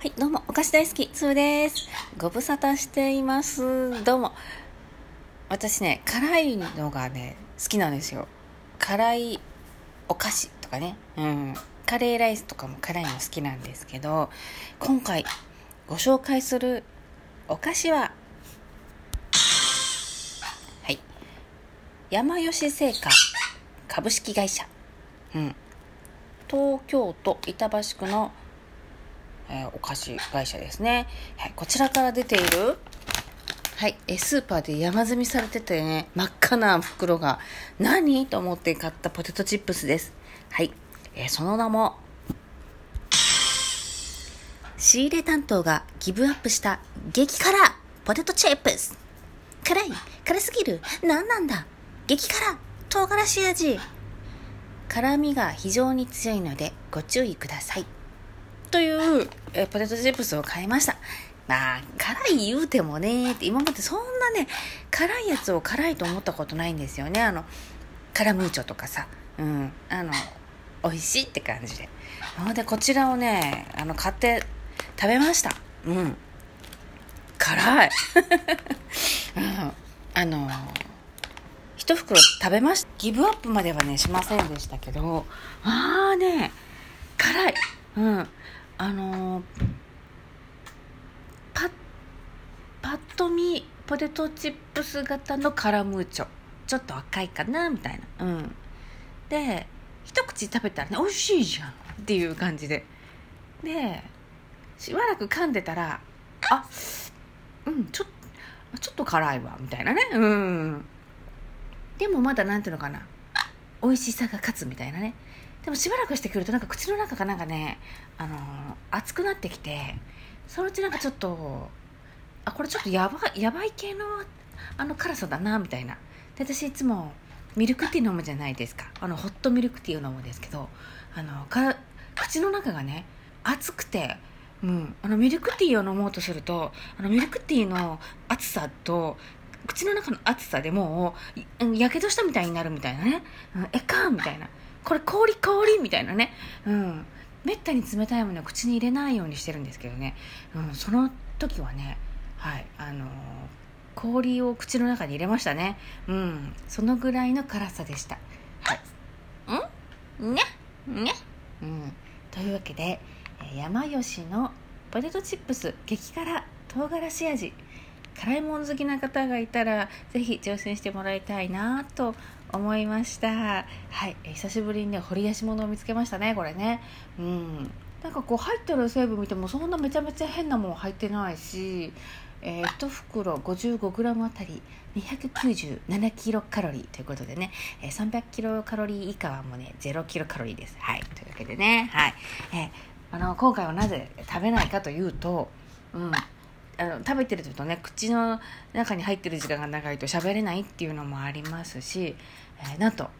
はい、どうも、お菓子大好き、つーです。ご無沙汰しています。どうも。私ね、辛いのがね、好きなんですよ。辛いお菓子とかね。うん。カレーライスとかも辛いの好きなんですけど、今回ご紹介するお菓子は、はい。山吉製菓株式会社。うん。東京都板橋区のえーお菓子会社ですね。はい、こちらから出ている、はい、えースーパーで山積みされててね、真っ赤な袋が、何と思って買ったポテトチップスです。はい、えーその名も、仕入れ担当がギブアップした激辛ポテトチップス。辛い辛すぎる何なんだ激辛唐辛子味辛みが非常に強いのでご注意ください。という、えポテトチップスを買いました。まあ、辛い言うてもね、今までそんなね、辛いやつを辛いと思ったことないんですよね。あの、カラムーチョとかさ、うん、あの、美味しいって感じで。なので、こちらをね、あの、買って食べました。うん。辛い。うん、あの、一袋食べました。ギブアップまではね、しませんでしたけど、あーね、辛い。うん。あのパッ、パッと見、ポテトチップス型のカラムーチョ。ちょっと赤いかなみたいな。うん。で、一口食べたらね、美味しいじゃんっていう感じで。で、しばらく噛んでたら、あ、うん、ちょ、ちょっと辛いわ、みたいなね。うん。でもまだなんていうのかな。美味しさが勝つみたいなね。でもしばらくしてくるとなんか口の中がなんかね、あのー熱くなってきてそのうちなんかちょっとあこれちょっとやばやばい系のあの辛さだなみたいな。で私いつもミルクティー飲むじゃないですか。あのホットミルクティーを飲むんですけどあのか口の中がね熱くてうん、あのミルクティーを飲もうとするとあのミルクティーの熱さと口の中の熱さでもうやけどしたみたいになるみたいなね、うん、えかんみたいな。これ氷氷みたいなね。うん。めったに冷たいものを口に入れないようにしてるんですけどね、うん、その時はねはいあのー氷を口の中に入れましたね。うん。そのぐらいの辛さでした。はい。ん？にゃ？にゃ？うん。というわけでえー山吉のポテトチップス激辛唐辛子味辛いもん好きな方がいたらぜひ挑戦してもらいたいなと思いました。はい、久しぶりにね掘り出し物を見つけましたねこれね。うん。なんかこう入ってる成分見てもそんなめちゃめちゃ変なもん入ってないし、えー、1袋 55g あたり297キロカロリーということでね、えー300キロカロリー以下はもうね0キロカロリーです。はいというわけでね。はい、えーあの今回はなぜ食べないかというと、うん、あの食べてるとね口の中に入ってる時間が長いと喋れないっていうのもありますし、えーなんと、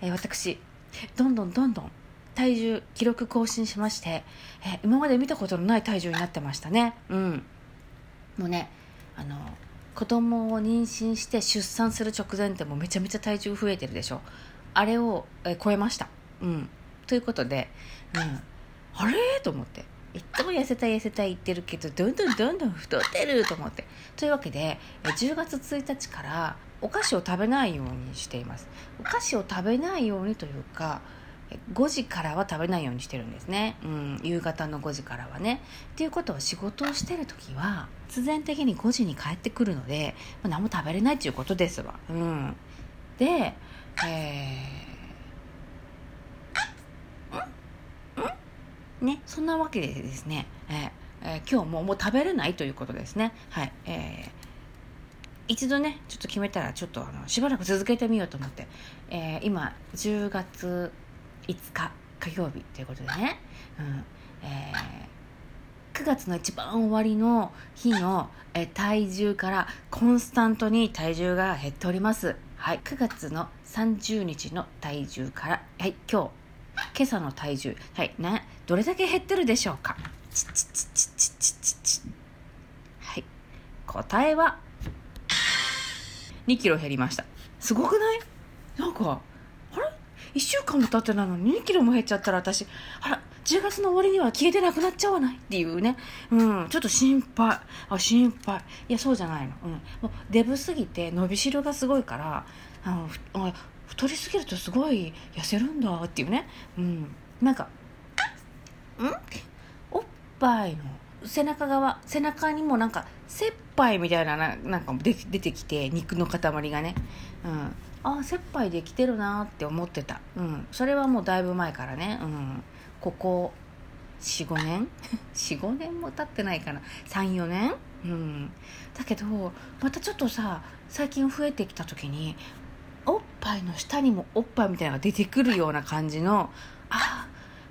えー私どんどんどんどん体重記録更新しまして、えー今まで見たことのない体重になってましたね。うん。もうねあの子供を妊娠して出産する直前ってもうめちゃめちゃ体重増えてるでしょ。あれを、えー超えました。うん。ということで、うん、あれ？と思って。いっつも痩せたい痩せたい言ってるけどどんどんどんどん太ってると思って。というわけで10月1日からお菓子を食べないようにしています。お菓子を食べないようにというか5時からは食べないようにしてるんですね、うん、夕方の5時からはね。っていうことは仕事をしてる時は必然的に5時に帰ってくるので、ま、何も食べれないっていうことですわ、うん、でえーね、そんなわけでですね、えーえー今日ももう食べれないということですね。はい。えー一度ね、ちょっと決めたら、ちょっとあのしばらく続けてみようと思って、えー今、10月5日火曜日ということでね、うんえー9月の一番終わりの日の、えー体重からコンスタントに体重が減っております。はい。9月の30日の体重から、はい、今日、今朝の体重、はい、などれだけ減ってるでしょうか？はい答えは2キロ減りました。すごくない？なんかあれ？1週間も経ってないのに2キロも減っちゃったら私あら10月の終わりには消えてなくなっちゃわない？っていうね、うん、ちょっと心配。あ心配。いやそうじゃないの、うん、もうデブすぎて伸びしろがすごいからあの太りすぎるとすごい痩せるんだっていうね、うん、なんかん？おっぱいの背中側背中にもなんか切羽みたいななんか出てきて肉の塊がね、うん、ああ切羽できてるなって思ってた、うん、それはもうだいぶ前からね、うん、ここ45年？45年も経ってないかな。34年？うん。だけどまたちょっとさ最近増えてきた時にぱいの下にもおっぱいみたいなのが出てくるような感じのあ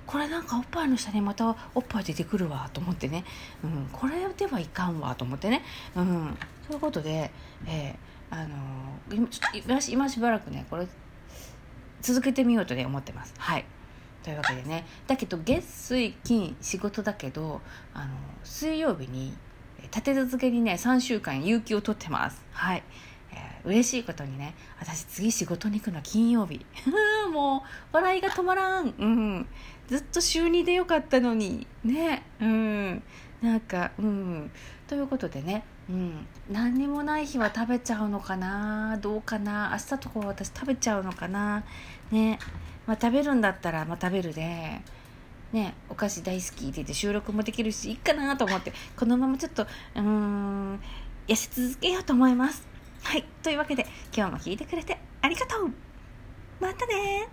これなんかおっぱいの下にまたおっぱい出てくるわと思ってね、うん、これではいかんわと思ってね、うん、そういうことで、えー、あのー、今ちょっと今しばらくねこれ続けてみようとね思ってます。はい。というわけでね。だけど月水金仕事だけどあの水曜日に立て続けにね3週間有給を取ってます。はい。嬉しいことにね私次仕事に行くの金曜日。もう笑いが止まらん、うん、ずっと週2でよかったのに。ね。うん。なんかうん。ということでね。うん、何にもない日は食べちゃうのかな。どうかな。明日とか私食べちゃうのかな。ね。まあ食べるんだったらまあ食べるで。ね。お菓子大好きって言って収録もできるしいいかなと思って。このままちょっとうん。痩せ続けようと思います。はい。というわけで、今日も聞いてくれてありがとう。またね